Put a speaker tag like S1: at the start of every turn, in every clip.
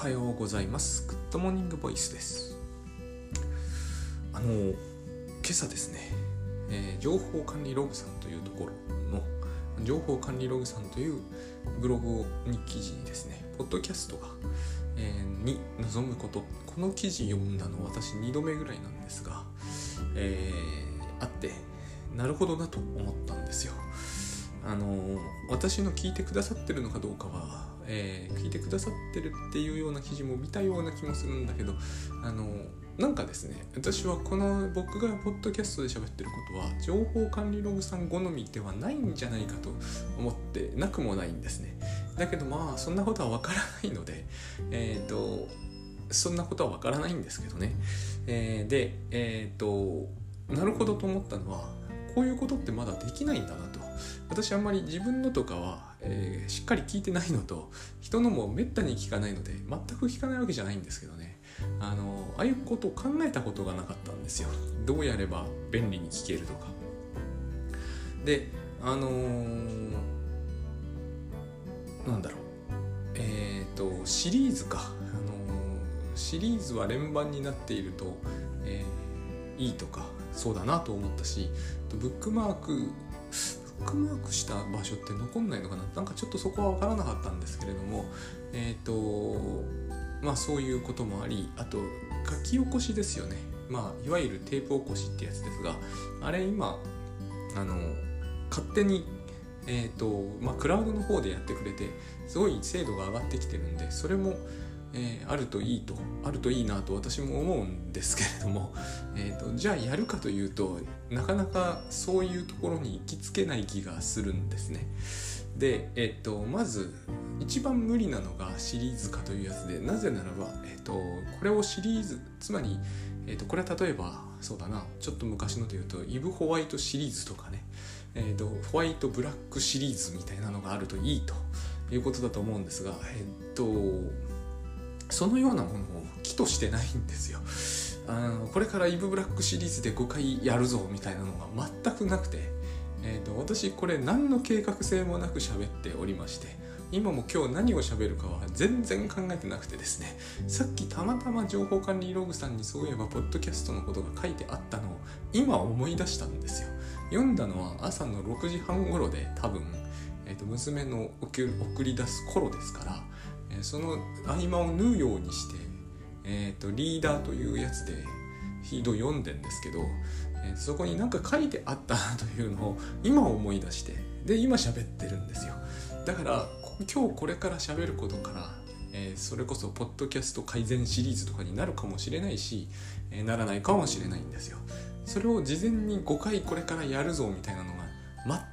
S1: はようございます。グッドモーニングボイスです。あの今朝ですね、えー、情報管理ログさんというところの情報管理ログさんというブログに記事にですねポッドキャストが、えー、に臨むことこの記事読んだの私2度目ぐらいなんですが、えー、あってなるほどなと思ったんですよ。あの私の聞いてくださってるのかどうかはえー、聞いてくださってるっていうような記事も見たような気もするんだけどあのなんかですね私はこの僕がポッドキャストで喋ってることは情報管理ログさん好みではないんじゃないかと思ってなくもないんですね。だけどまあそんなことはわからないのでえっ、ー、とそんなことはわからないんですけどね、えー、でえっ、となるほどと思ったのはこういうことってまだできないんだなと。私あんまり自分のとかはえー、しっかり聞いてないのと人のもめったに聞かないので全く聞かないわけじゃないんですけどね。あのああいうことを考えたことがなかったんですよ。どうやれば便利に聞けるとか。であのー、なんだろう。えっ、ー、とシリーズか、あのー、シリーズは連番になっていると、えー、いいとかそうだなと思ったしブックマークックマークした場所って残んないのかな？なんかちょっとそこは分からなかったんですけれどもえっ、ー、とまあそういうこともありあと書き起こしですよね。まあいわゆるテープ起こしってやつですがあれ今あの勝手にえっ、ー、とまあクラウドの方でやってくれてすごい精度が上がってきてるんでそれもえー、あるといいとあるといいなと私も思うんですけれども、えーと、じゃあやるかというとなかなかそういうところに行きつけない気がするんですね。で、えーと、まず一番無理なのがシリーズ化というやつでなぜならば、えーと、これをシリーズつまり、えー、とこれは例えばそうだなちょっと昔ので言うとイブ・ホワイトシリーズとかね、えー、とホワイト・ブラックシリーズみたいなのがあるといいということだと思うんですがえっ、ー、とそのようなものを木としてないんですよ。あのこれからイブ・ブラックシリーズで5回やるぞみたいなのが全くなくて、えーと、私これ何の計画性もなく喋っておりまして今も今日何を喋るかは全然考えてなくてですね。さっきたまたま情報管理ログさんにそういえばポッドキャストのことが書いてあったのを今思い出したんですよ。読んだのは朝の6時半頃で多分、えーと娘の送り出す頃ですからその合間を縫うようにして、えーと、リーダーというやつでフィード読んでんですけど、えー、そこに何か書いてあったというのを今思い出してで今喋ってるんですよ。だから今日これから喋ることから、えー、それこそポッドキャスト改善シリーズとかになるかもしれないし、えー、ならないかもしれないんですよ。それを事前に5回これからやるぞみたいなのが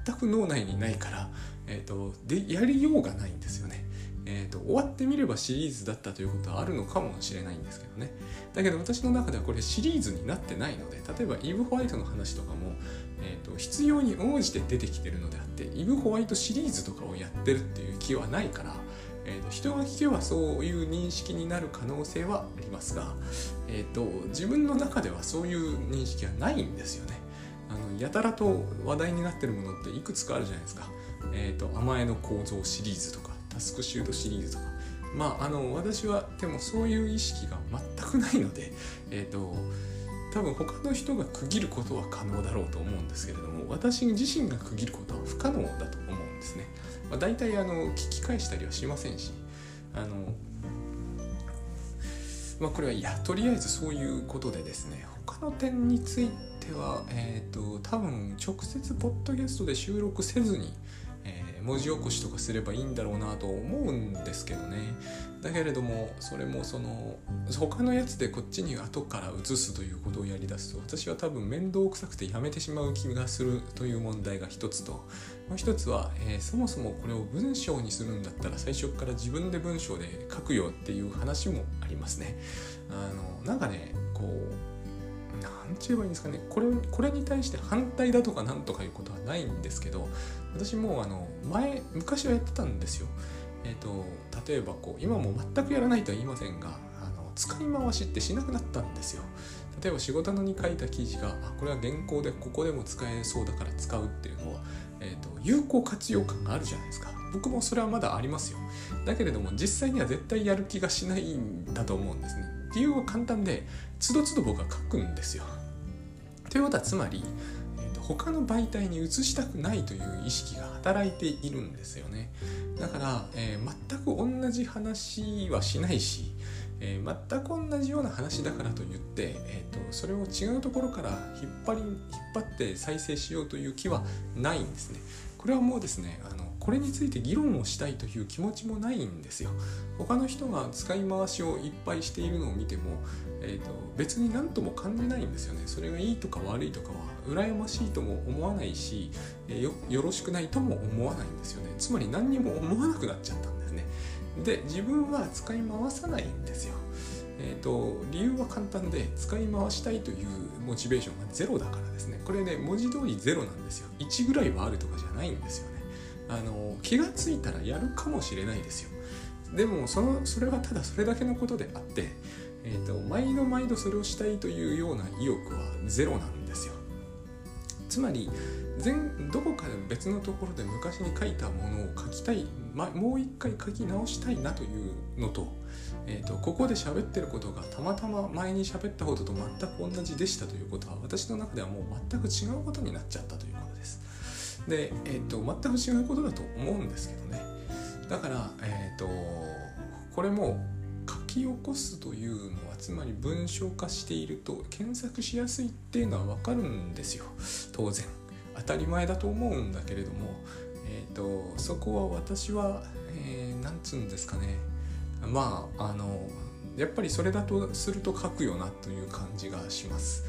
S1: 全く脳内にないから、えーとでやりようがないんですよね。えーと、終わってみればシリーズだったということはあるのかもしれないんですけどね。だけど私の中ではこれシリーズになってないので例えばイブ・ホワイトの話とかも、えーと、必要に応じて出てきてるのであってイブ・ホワイトシリーズとかをやってるっていう気はないから、えーと、人が聞けばそういう認識になる可能性はありますが、えー、と自分の中ではそういう認識はないんですよね。あのやたらと話題になってるものっていくつかあるじゃないですか、えー、と甘えの構造シリーズとか。タスクシュートシリーズとか。まああの私はでもそういう意識が全くないので えっ、ー、と多分他の人が区切ることは可能だろうと思うんですけれども私自身が区切ることは不可能だと思うんですね、まあ、大体あの聞き返したりはしませんしあのまあこれはいやとりあえずそういうことでですね他の点についてはえっ、ー、と多分直接ポッドキャストで収録せずに文字起こしとかすればいいんだろうなと思うんですけどね。だけれどもそれもその他のやつでこっちに後から移すということをやりだすと私は多分面倒くさくてやめてしまう気がするという問題が一つともう一つは、えー、そもそもこれを文章にするんだったら最初から自分で文章で書くよっていう話もありますね。あのなんかねこう何て言えばいいんですかね。これこれに対して反対だとかなんとかいうことはないんですけど私もあの前昔はやってたんですよ。えーと、例えばこう今も全くやらないとは言いませんがあの使い回しってしなくなったんですよ。例えば仕事のに書いた記事があこれは原稿でここでも使えそうだから使うっていうのは、えーと、有効活用感があるじゃないですか。僕もそれはまだありますよだけれども実際には絶対やる気がしないんだと思うんですね理由は簡単でつどつど僕は書くんですよということはつまり、他の媒体に移したくないという意識が働いているんですよねだから、えー、全く同じ話はしないしえー、全く同じような話だからといって、えーと、それを違うところから引っ張り引っ張って再生しようという気はないんですね。これはもうですねあのこれについて議論をしたいという気持ちもないんですよ。他の人が使い回しをいっぱいしているのを見ても、えーと、別に何とも感じないんですよね。それがいいとか悪いとかは羨ましいとも思わないし、え、よよろしくないとも思わないんですよね。つまり何にも思わなくなっちゃったんですね。で自分は使い回さないんですよ。えーと、理由は簡単で使い回したいというモチベーションがゼロだからですねこれね文字通りゼロなんですよ1ぐらいはあるとかじゃないんですよねあの気がついたらやるかもしれないですよ。でもそのそれはただそれだけのことであって、えーと、と毎度毎度それをしたいというような意欲はゼロなんですよ。つまり全どこかで別のところで昔に書いたものを書きたい、ま、もう一回書き直したいなというのと,、えーと、ここで喋ってることがたまたま前に喋ったことと全く同じでしたということは私の中ではもう全く違うことになっちゃったということで。えーと、全く違うことだと思うんですけどね。だから、えーとこれも書き起こすというのはつまり文章化していると検索しやすいっていうのは分かるんですよ当然。当たり前だと思うんだけれども、えーと、そこは私は、えー、つうんですかねまああのやっぱりそれだとすると書くよなという感じがします。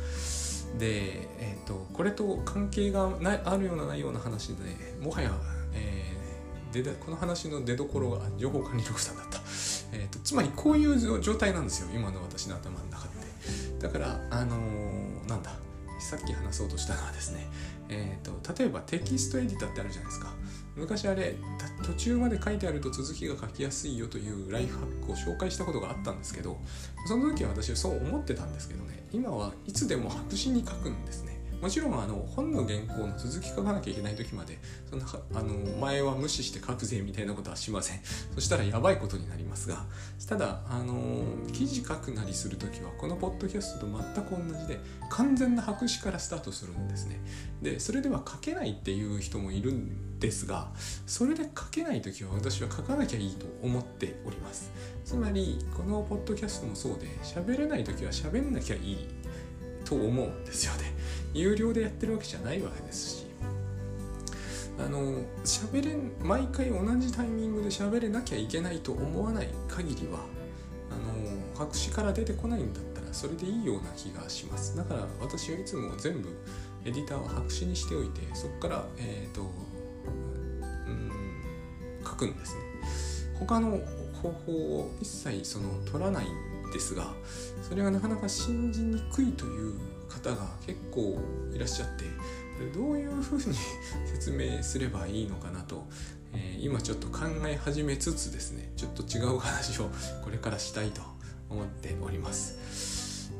S1: で、えーと、これと関係がないあるようなないような話でもはや、えー、でこの話の出どころが情報管理力さんだった、えーと、つまりこういう状態なんですよ。今の私の頭の中って。だからあのー、なんだ。さっき話そうとしたのはですね、えーと、例えばテキストエディターってあるじゃないですか。昔あれ途中まで書いてあると続きが書きやすいよというライフハックを紹介したことがあったんですけどその時は私はそう思ってたんですけどね今はいつでも白紙に書くんですね。もちろんあの本の原稿の続き書かなきゃいけない時までそんなあの前は無視して書くぜみたいなことはしません。そしたらやばいことになりますがただあの記事書くなりする時はこのポッドキャストと全く同じで完全な白紙からスタートするんですね。でそれでは書けないっていう人もいるんですがそれで書けない時は私は書かなきゃいいと思っております。つまりこのポッドキャストもそうで喋れない時は喋んなきゃいいと思うんですよね。有料でやってるわけじゃないわけですしあの喋れ毎回同じタイミングで喋れなきゃいけないと思わない限りはあの白紙から出てこないんだったらそれでいいような気がします。だから私はいつも全部エディターは白紙にしておいてそこからえっ、ー、とうん書くんですね。他の方法を一切その取らないんですがそれがなかなか信じにくいという方が結構いらっしゃってどういうふうに 説明すればいいのかなと、えー、今ちょっと考え始めつつですねちょっと違う話をこれからしたいと思っております。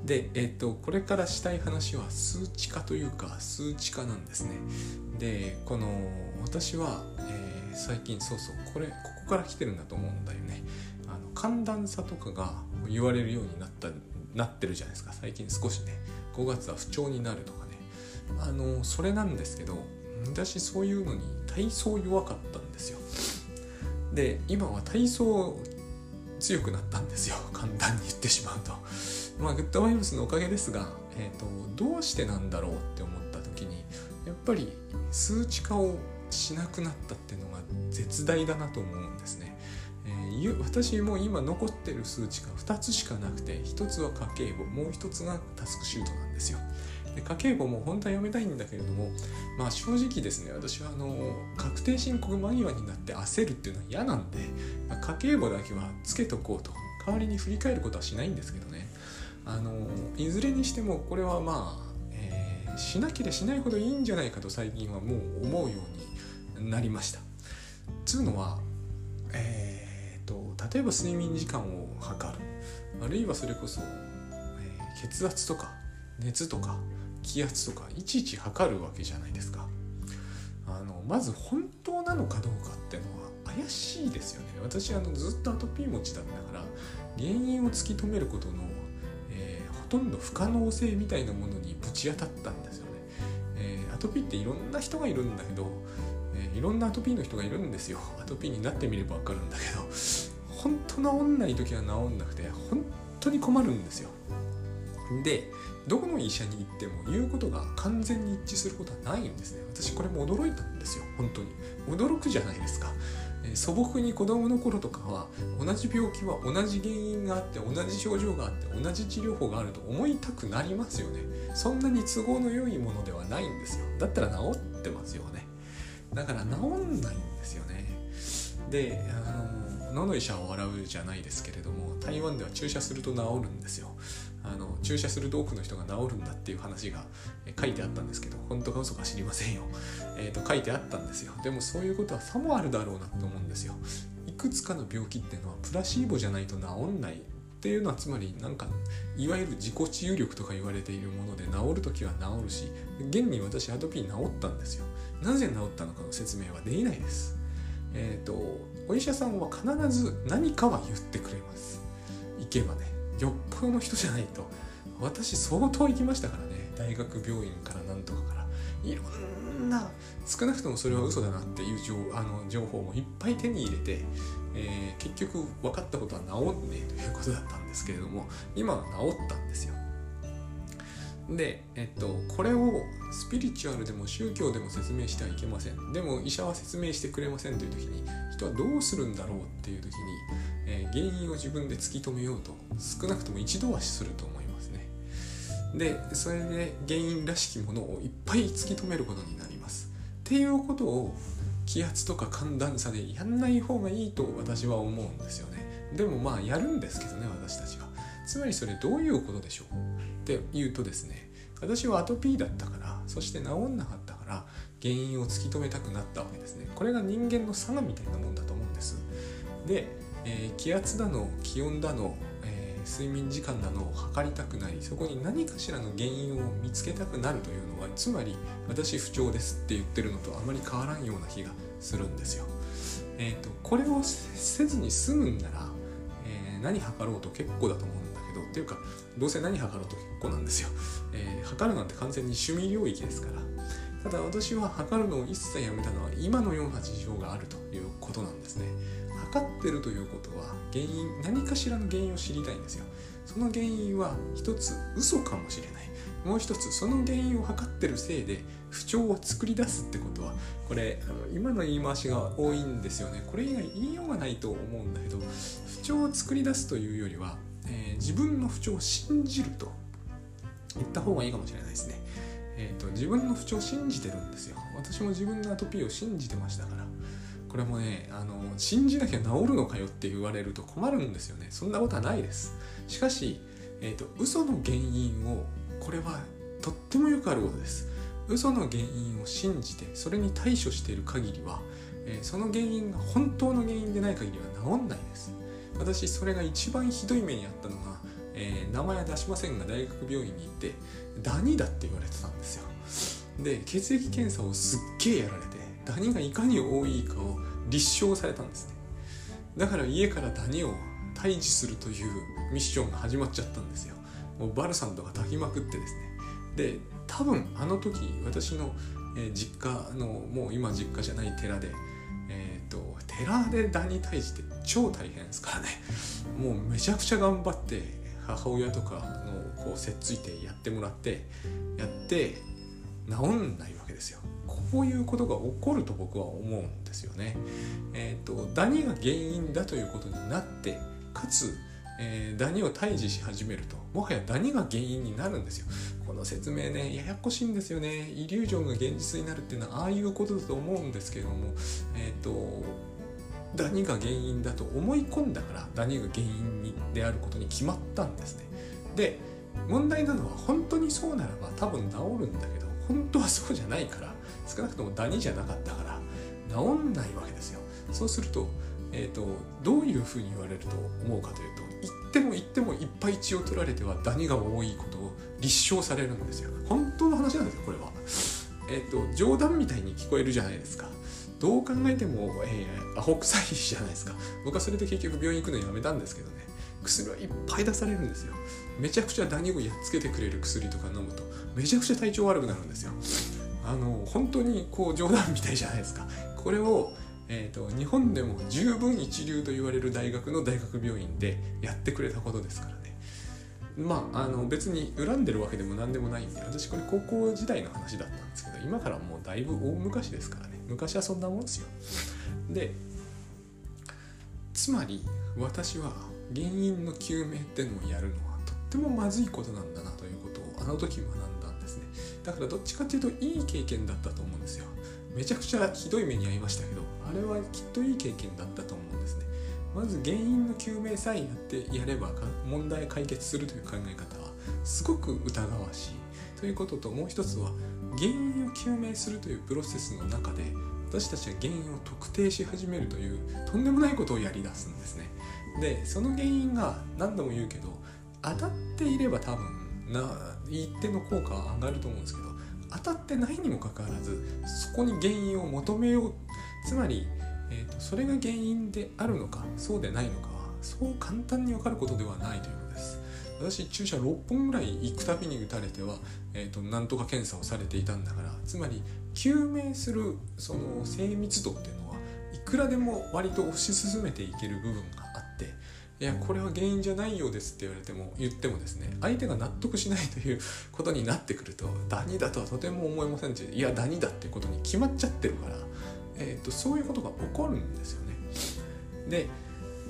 S1: で、えっ、ー、とこれからしたい話は数値化というか数値化なんですね。でこの私は、えー、最近そうそうこれここから来てるんだと思うんだよね。あの寒暖差とかが言われるようになったなってるじゃないですか最近少しね。5月は不調になるとかね。あのそれなんですけど私そういうのに体操弱かったんですよ。で今は体操強くなったんですよ。簡単に言ってしまうと。まあグッドバイブスのおかげですが、えーと、どうしてなんだろうって思った時にやっぱり数値化をしなくなったっていうのが絶大だなと思うんですね。私も今残ってる数値が2つしかなくて1つは家計簿もう1つがタスクシュートなんですですよ。で家計簿も本当は読めたいんだけれどもまあ正直ですね私はあの確定申告間際になって焦るっていうのは嫌なんで、まあ、家計簿だけはつけとこうと代わりに振り返ることはしないんですけどね。あのいずれにしてもこれはまあ、えー、しなければしないほどいいんじゃないかと最近はもう思うようになりました。つうのは、えー例えば睡眠時間を測る。あるいはそれこそ、えー、血圧とか熱とか気圧とかいちいち測るわけじゃないですか。あのまず本当なのかどうかってのは怪しいですよね。私あのずっとアトピー持ちだったから原因を突き止めることの、えー、ほとんど不可能性みたいなものにぶち当たったんですよね、えー、アトピーっていろんな人がいるんだけど、えー、いろんなアトピーの人がいるんですよ。アトピーになってみれば分かるんだけど本当治んない時は治んなくて本当に困るんですよ。でどこの医者に行っても言うことが完全に一致することはないんですね。私これも驚いたんですよ。本当に。驚くじゃないですか、え、素朴に子供の頃とかは同じ病気は同じ原因があって同じ症状があって同じ治療法があると思いたくなりますよね。そんなに都合の良いものではないんですよ。だったら治ってますよね。だから治んないんですよね。であの野の医者を笑うじゃないですけれども台湾では注射すると治るんですよ。あの注射すると多くの人が治るんだっていう話が書いてあったんですけど本当か嘘か知りませんよ、えーと、書いてあったんですよ。でもそういうことはさもあるだろうなと思うんですよ。いくつかの病気っていうのはプラシーボじゃないと治んないっていうのはつまりなんかいわゆる自己治癒力とか言われているもので治る時は治るし現に私アトピー治ったんですよ。なぜ治ったのかの説明はできないです。えっ、ー、とお医者さんは必ず何かは言ってくれます。行けばね。よっぽどの人じゃないと。私相当行きましたからね。大学病院からなんとかから。いろんな少なくともそれは嘘だなっていう情あの情報もいっぱい手に入れて、えー、結局分かったことは治んねえということだったんですけれども今は治ったんですよ。で、えっと、これをスピリチュアルでも宗教でも説明してはいけません。でも医者は説明してくれませんという時に人はどうするんだろうっていう時に、えー、原因を自分で突き止めようと少なくとも一度はすると思いますね。でそれで原因らしきものをいっぱい突き止めることになります。っていうことを気圧とか寒暖差でやんない方がいいと私は思うんですよね。でもまあやるんですけどね私たちは。つまりそれどういうことでしょう？って言うとですね私はアトピーだったからそして治んなかったから原因を突き止めたくなったわけですね。これが人間の差がみたいなもんだと思うんです。で、えー、気圧だの気温だの、えー、睡眠時間だのを測りたくなりそこに何かしらの原因を見つけたくなるというのはつまり私不調ですって言ってるのとあまり変わらんような気がするんですよ。えっ、ー、とこれをせずに済むんなら、え何測ろうと結構だと思うんどっていうかどうせ何測ろうと結構なんですよ、えー、測るなんて完全に趣味領域ですから。ただ私は測るのを一切やめたのは今のような事情があるということなんですね。測ってるということは原因何かしらの原因を知りたいんですよ。その原因は一つ嘘かもしれない。もう一つその原因を測ってるせいで不調を作り出すってことはこれあの今の言い回しが多いんですよね。これ以外言いようがないと思うんだけど不調を作り出すというよりはえー、自分の不調を信じると言った方がいいかもしれないですね。えーと、自分の不調を信じてるんですよ。私も自分のアトピーを信じてましたから。これもね、あの信じなきゃ治るのかよって言われると困るんですよね。そんなことはないです。しかし、えーと、嘘の原因を、これはとってもよくあることです。嘘の原因を信じて、それに対処している限りは、えー、その原因が本当の原因でない限りは治んないです。私それが一番ひどい目にあったのが、えー、名前は出しませんが大学病院に行ってダニだって言われてたんですよ。で血液検査をすっげえやられてダニがいかに多いかを立証されたんですね。だから家からダニを退治するというミッションが始まっちゃったんですよ。もうバルサンとか炊きまくってですね。で多分あの時私の、え、実家のもう今実家じゃない寺でえっ、ー、と寺でダニ退治って超大変ですからね。もうめちゃくちゃ頑張って母親とかのこうせっついてやってもらってやって治んないわけですよ。こういうことが起こると僕は思うんですよね。えっ、ー、とダニが原因だということになってかつえー、ダニを退治し始めるともはやダニが原因になるんですよ。この説明ねややこしいんですよね。イリュージョンが現実になるっていうのはああいうことだと思うんですけれどもえっ、ー、とダニが原因だと思い込んだからダニが原因にであることに決まったんですね。で問題なのは本当にそうならば多分治るんだけど本当はそうじゃないから少なくともダニじゃなかったから治んないわけですよ。そうすると,、えーと、どういうふうに言われると思うかというと言っても言ってもいっぱい血を取られてはダニが多いことを立証されるんですよ。本当の話なんですよこれは。えっ、ー、と冗談みたいに聞こえるじゃないですか。どう考えても、えー、アホ臭いじゃないですか。僕はそれで結局病院行くのやめたんですけどね。薬はいっぱい出されるんですよ。めちゃくちゃダニをやっつけてくれる薬とか飲むとめちゃくちゃ体調悪くなるんですよ。あの本当にこう冗談みたいじゃないですか。これをえーと、日本でも十分一流と言われる大学の大学病院でやってくれたことですからね。まああの別に恨んでるわけでも何でもないんで私これ高校時代の話だったんですけど今からもうだいぶ大昔ですからね。昔はそんなもんですよ。でつまり私は原因の究明ってのをやるのはとってもまずいことなんだなということをあの時学んだんですね。だからどっちかっていうといい経験だったと思うんですよ。めちゃくちゃひどい目に遭いましたけどあれはきっといい経験だったと思うんですね。まず原因の究明さえやってやれば問題解決するという考え方はすごく疑わしい。ということともう一つは原因を究明するというプロセスの中で私たちは原因を特定し始めるというとんでもないことをやりだすんですね。でその原因が何度も言うけど当たっていれば多分な一定の効果は上がると思うんですけど当たってないにもかかわらずそこに原因を求めようつまり、えーと、それが原因であるのかそうでないのかはそう簡単に分かることではないということ私注射6本ぐらい行くたびに打たれては、えーと、なんとか検査をされていたんだからつまり救命するその精密度っていうのはいくらでも割と推し進めていける部分があっていやこれは原因じゃないようですって言われても言ってもですね相手が納得しないということになってくるとダニだとはとても思えませんしいやダニだってことに決まっちゃってるから、えーと、そういうことが起こるんですよね。で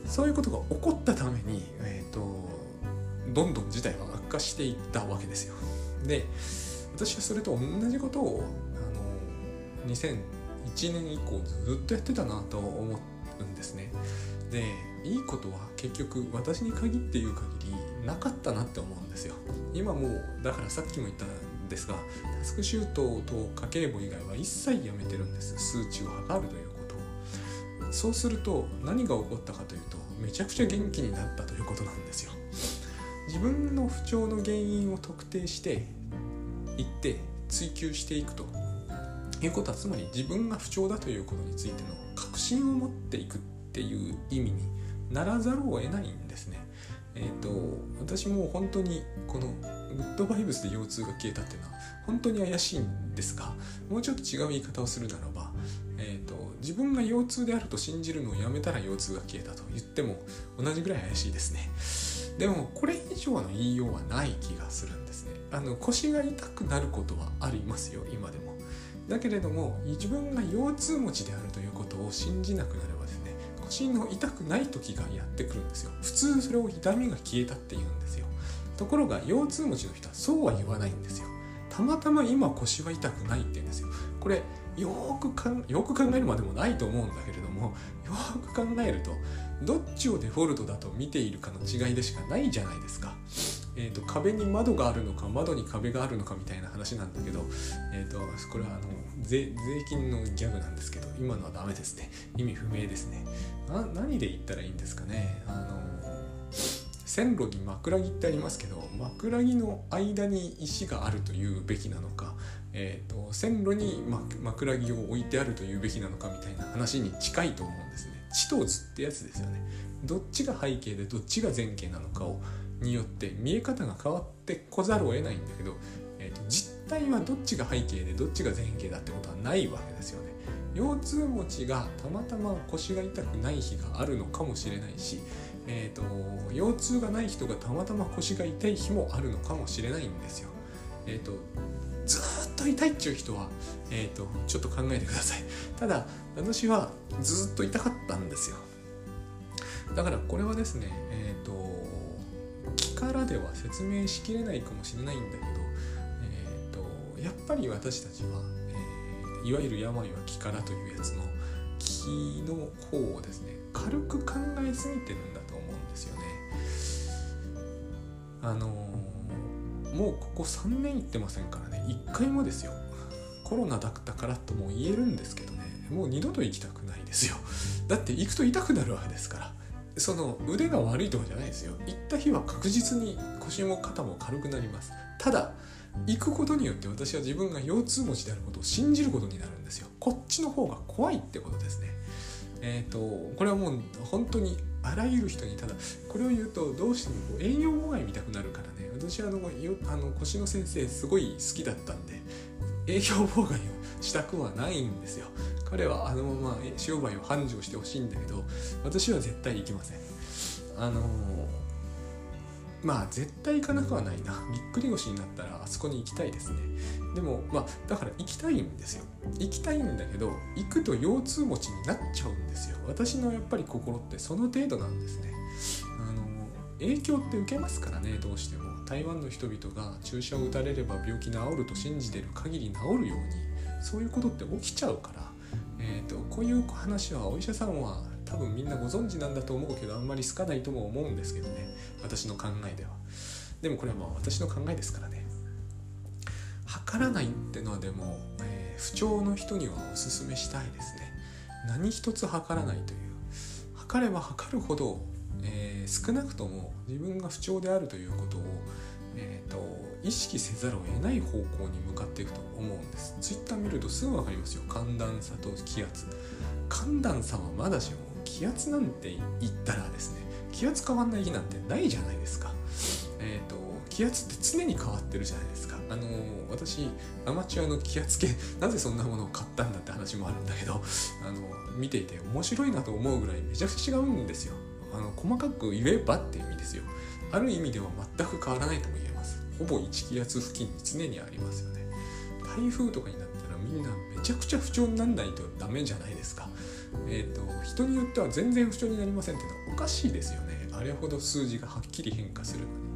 S1: そういうことが起こったために、えーと、どんどん事態は悪化していったわけですよ。で私はそれと同じことをあの2001年以降ずっとやってたなと思うんですね。でいいことは結局私に限って言う限りなかったなって思うんですよ今もうだからさっきも言ったんですがタスクシュートと家計簿以外は一切やめてるんです数値を測るということそうすると何が起こったかというとめちゃくちゃ元気になったということなんですよ自分の不調の原因を特定していって追求していくということはつまり自分が不調だということについての確信を持っていくっていう意味にならざるを得ないんですね。え、ー、と私も本当にこのグッドバイブスで腰痛が消えたっていうのは本当に怪しいんですがもうちょっと違う言い方をするならば、えーと、自分が腰痛であると信じるのをやめたら腰痛が消えたと言っても同じぐらい怪しいですねでもこれ以上の言いようはない気がするんですね。あの腰が痛くなることはありますよ今でも。だけれども自分が腰痛持ちであるということを信じなくなればですね腰の痛くない時がやってくるんですよ。普通それを痛みが消えたって言うんですよ。ところが腰痛持ちの人はそうは言わないんですよ。たまたま今腰は痛くないって言うんですよ。これよくかよく考えるまでもないと思うんだけれどもよく考えるとどっちをデフォルトだと見ているかの違いでしかないじゃないですか。えーと、壁に窓があるのか窓に壁があるのかみたいな話なんだけど、えーと、これはあの税金のギャグなんですけど今のはダメですね。意味不明ですね。な何で言ったらいいんですかね。あの線路に枕木ってありますけど枕木の間に石があるというべきなのか、えーと、線路に枕木を置いてあるというべきなのかみたいな話に近いと思うんですね。地と図ってやつですよねどっちが背景でどっちが前景なのかをによって見え方が変わってこざるを得ないんだけど、えーと、実態はどっちが背景でどっちが前景だってことはないわけですよね。腰痛持ちがたまたま腰が痛くない日があるのかもしれないし、えーと、腰痛がない人がたまたま腰が痛い日もあるのかもしれないんですよ。えーと、っと痛いっていう人は、えーとちょっと考えてください。ただ私はずっと痛かったんですよ。だからこれはですね、えーと力では説明しきれないかもしれないんだけど、えーと、やっぱり私たちは、えー、いわゆる病は気からというやつの気の方をですね軽く考えすぎてるんだと思うんですよね。あの、もうここ3年行ってませんから1回もですよ。コロナだったからとも言えるんですけどね。もう二度と行きたくないですよ。だって行くと痛くなるわけですから。その腕が悪いとかじゃないですよ。行った日は確実に腰も肩も軽くなります。ただ行くことによって私は自分が腰痛持ちであることを信じることになるんですよ。こっちの方が怖いってことですね。えっ、ー、とこれはもう本当にあらゆる人にただこれを言うとどうしても栄養妨害見たくなるからね。私はあのよあの腰の先生すごい好きだったんで営業妨害をしたくはないんですよ。彼はあのまま商売を繁盛してほしいんだけど私は絶対行きません。あのまあ絶対行かなくはないな。ぎっくり腰になったらあそこに行きたいですね。でもまあだから行きたいんですよ。行きたいんだけど行くと腰痛持ちになっちゃうんですよ。私のやっぱり心ってその程度なんですね。あの影響って受けますからねどうしても。台湾の人々が注射を打たれれば病気治ると信じてる限り治るようにそういうことって起きちゃうから、えーと、こういう話はお医者さんは多分みんなご存知なんだと思うけどあんまり好かないとも思うんですけどね。私の考えでは。でもこれはまあ私の考えですからね。測らないってのはでも、えー、不調の人にはおすすめしたいですね。何一つ測らないという。測れば測るほどえー、少なくとも自分が不調であるということを、えーと、意識せざるを得ない方向に向かっていくと思うんです。ツイッター見るとすぐ分かりますよ。寒暖差と気圧。寒暖差はまだしも気圧なんて言ったらですね気圧変わんない日なんてないじゃないですか。えっ、ー、と気圧って常に変わってるじゃないですか。あのー、私アマチュアの気圧計 なぜそんなものを買ったんだって話もあるんだけどあの見ていて面白いなと思うぐらいめちゃくちゃ違うんですよ。あの細かく言えばっていう意味ですよ。ある意味では全く変わらないとも言えます。ほぼ1気圧付近に常にありますよね。台風とかになったらみんなめちゃくちゃ不調になんないとダメじゃないですか。え、ー、と人によっては全然不調になりませんっていうのはおかしいですよね。あれほど数字がはっきり変化するのに。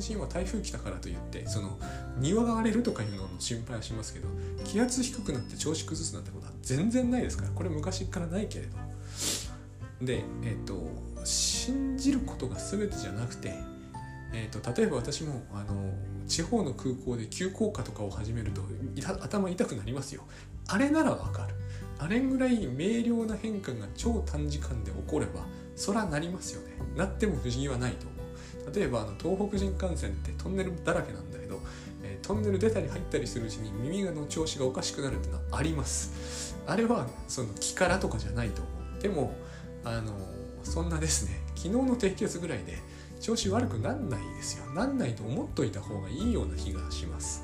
S1: 私今台風来たからといってその庭が荒れるとかいうのの心配はしますけど気圧低くなって調子崩すなんてことは全然ないですから。これ昔からないけれど。でえっ、ー、と信じることが全てじゃなくて、えーと、例えば私もあの地方の空港で急降下とかを始めると頭痛くなりますよ。あれならわかる。あれぐらい明瞭な変化が超短時間で起こればそらなりますよね。なっても不思議はないと思う。例えばあの東北新幹線ってトンネルだらけなんだけど、えー、トンネル出たり入ったりするうちに耳の調子がおかしくなるっていうのはあります。あれはその気からとかじゃないと思う。でもあのそんなですね。昨日の低気圧ぐらいで調子悪くなんないですよ。なんないと思っといた方がいいような気がします。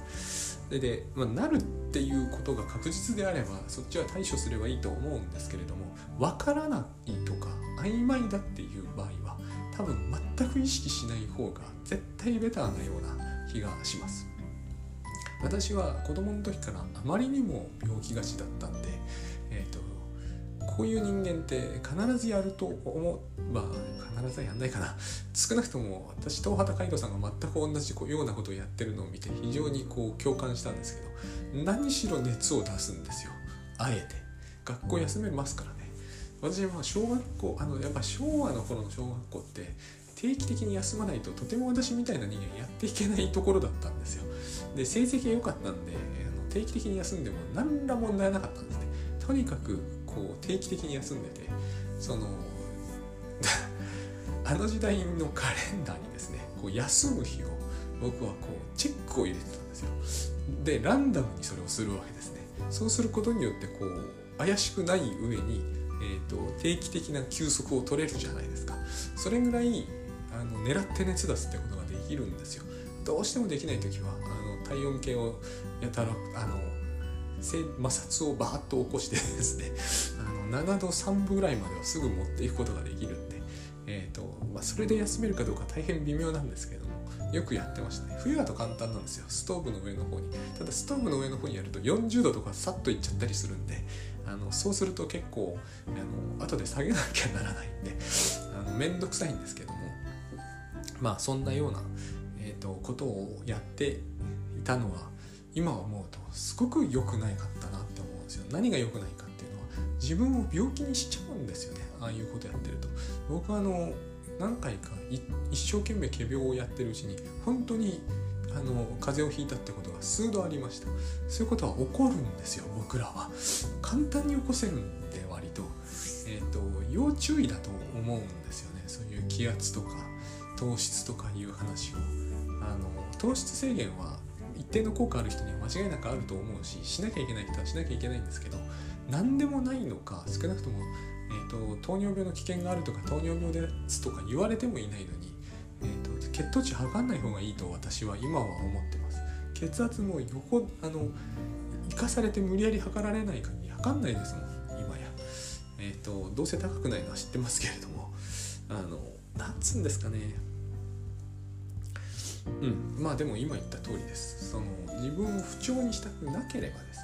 S1: でで、まあ、なるっていうことが確実であればそっちは対処すればいいと思うんですけれども分からないとか曖昧だっていう場合は多分全く意識しない方が絶対ベターなような気がします。私は子供の時からあまりにも病気がちだったんで、こういう人間って必ずやると思う。まあ必ずはやんないかな。少なくとも私東畑海人さんが全く同じようなことをやってるのを見て非常にこう共感したんですけど何しろ熱を出すんですよ。あえて。学校休めますからね。私は小学校あのやっぱ昭和の頃の小学校って定期的に休まないととても私みたいな人間やっていけないところだったんですよ。で成績が良かったんで定期的に休んでも何ら問題なかったんですね。とにかくこう定期的に休んでてその あの時代のカレンダーにですねこう休む日を僕はこうチェックを入れてたんですよ。でランダムにそれをするわけですね。そうすることによってこう怪しくない上に、えーと、定期的な休息を取れるじゃないですか。それぐらいあの狙って熱出すってことができるんですよ。どうしてもできない時はあの体温計をやたらあの摩擦をバーッと起こしてですね あの7度3分ぐらいまではすぐ持っていくことができるんで、えーとまあ、それで休めるかどうか大変微妙なんですけどもよくやってましたね。冬だと簡単なんですよ。ストーブの上の方に。ただストーブの上の方にやると40度とかさっといっちゃったりするんであのそうすると結構あの後で下げなきゃならないんであのめんどくさいんですけどもまあそんなような、えーとことをやっていたのは今思うとすごく良くないかったなって思うんですよ。何が良くないかっていうのは自分を病気にしちゃうんですよね。ああいうことやってると。僕はあの何回か一生懸命仮病をやってるうちに本当にあの風邪をひいたってことが数度ありました。そういうことは起こるんですよ僕らは。簡単に起こせるんで割と,、えーと、要注意だと思うんですよね。そういう気圧とか糖質とかいう話を。あの糖質制限は一定の効果ある人には間違いなくあると思うししなきゃいけない人はしなきゃいけないんですけど何でもないのか少なくとも、えーと、糖尿病の危険があるとか糖尿病ですとか言われてもいないのに、えーと、血糖値測んない方がいいと私は今は思ってます。血圧も横あの生かされて無理やり測られない限り測んないですもん今や。えっ、ー、とどうせ高くないのは知ってますけれどもあのなんつうんですかね。うん。まあでも今言った通りです。その自分を不調にしたくなければです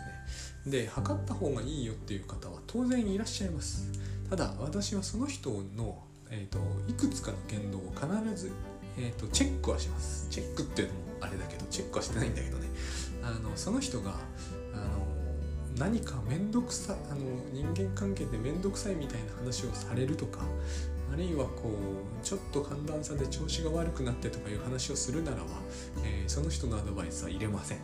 S1: ね。で測った方がいいよっていう方は当然いらっしゃいます。ただ私はその人の、えーと、いくつかの言動を必ず、えーと、チェックはします。チェックっていうのもあれだけどチェックはしてないんだけどね。あのその人があの何か面倒くさあの人間関係で面倒くさいみたいな話をされるとかあるいはこうちょっと寒暖差で調子が悪くなってとかいう話をするならば、えー、その人のアドバイスは入れません。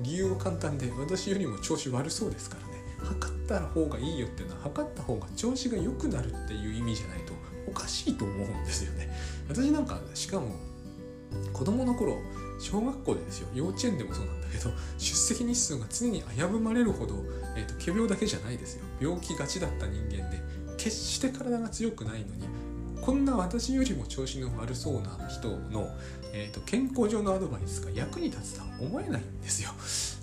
S1: 理由は簡単で私よりも調子悪そうですからね。測った方がいいよっていうのは測った方が調子が良くなるっていう意味じゃないとおかしいと思うんですよね。私なんかしかも子供の頃小学校でですよ幼稚園でもそうなんだけど出席日数が常に危ぶまれるほど、えーと、と仮病だけじゃないですよ。病気がちだった人間で決して体が強くないのにこんな私よりも調子の悪そうな人の、えーと、健康上のアドバイスが役に立つとは思えないんですよ。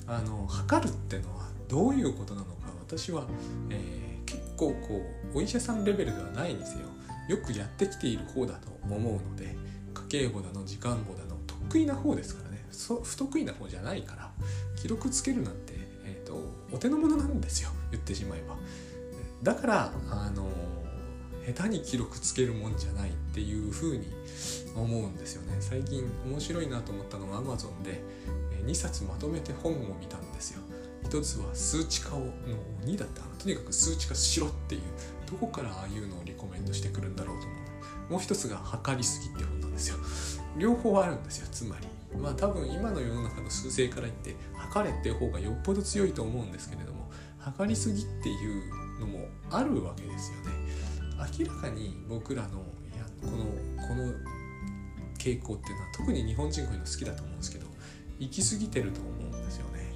S1: あの測るってのはどういうことなのか私は、えー、結構こうお医者さんレベルではないにせよよくやってきている方だと思うので家計簿だの時間簿だの得意な方ですからね不得意な方じゃないから記録つけるなんて、えーとお手の物なんですよ言ってしまえば。だからあの下手に記録つけるもんじゃないっていうふうに思うんですよね。最近面白いなと思ったのが Amazon で2冊まとめて本を見たんですよ。一つは数値化をの2だったとにかく数値化しろっていうどこからああいうのをリコメンドしてくるんだろうと思う。もう一つが測りすぎって本なんですよ。両方あるんですよつまり。まあ多分今の世の中の数勢から言って測れっていう方がよっぽど強いと思うんですけれども測りすぎっていうのもあるわけですよね。明らかに僕らのいやこのこの傾向っていうのは特に日本人こういうの好きだと思うんですけど行き過ぎてると思うんですよね。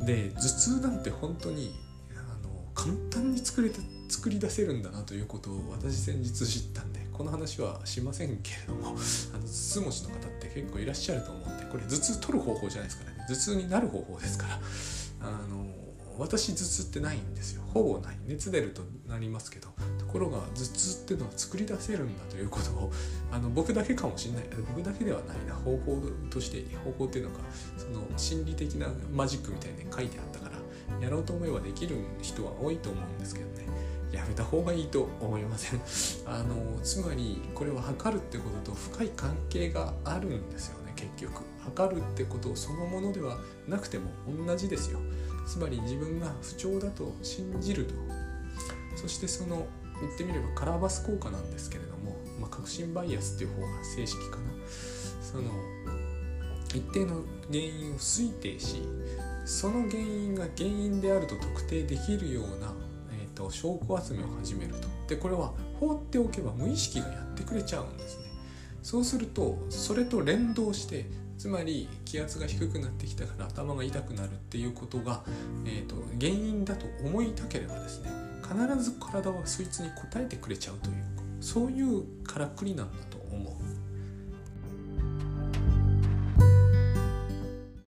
S1: で頭痛なんて本当にあの簡単に作れた作り出せるんだなということを私先日知ったんでこの話はしませんけれどもあの頭痛持ちの方って結構いらっしゃると思うんでこれ頭痛取る方法じゃないですからね頭痛になる方法ですからあの私頭痛ってないんですよ。ほぼない。熱出るとなりますけどところが頭痛っていうのは作り出せるんだということをあの僕だけかもしれない。僕だけではないな。方法として方法っていうのがその心理的なマジックみたいに書いてあったからやろうと思えばできる人は多いと思うんですけどね。やめた方がいいと思いません。あのつまりこれは測るってことと深い関係があるんですよね結局。測るってことそのものではなくても同じですよ。つまり自分が不調だと信じると。そしてその言ってみればカラーバス効果なんですけれども、まあ、確信バイアスっていう方が正式かな。その一定の原因を推定しその原因が原因であると特定できるような、えーと、証拠集めを始めると。でこれは放っておけば無意識がやってくれちゃうんですね。そうするとそれと連動してつまり気圧が低くなってきたから頭が痛くなるっていうことが、えーと、原因だと思いたければですね必ず体はそいつに応えてくれちゃうというそういうからくりなんだと思う。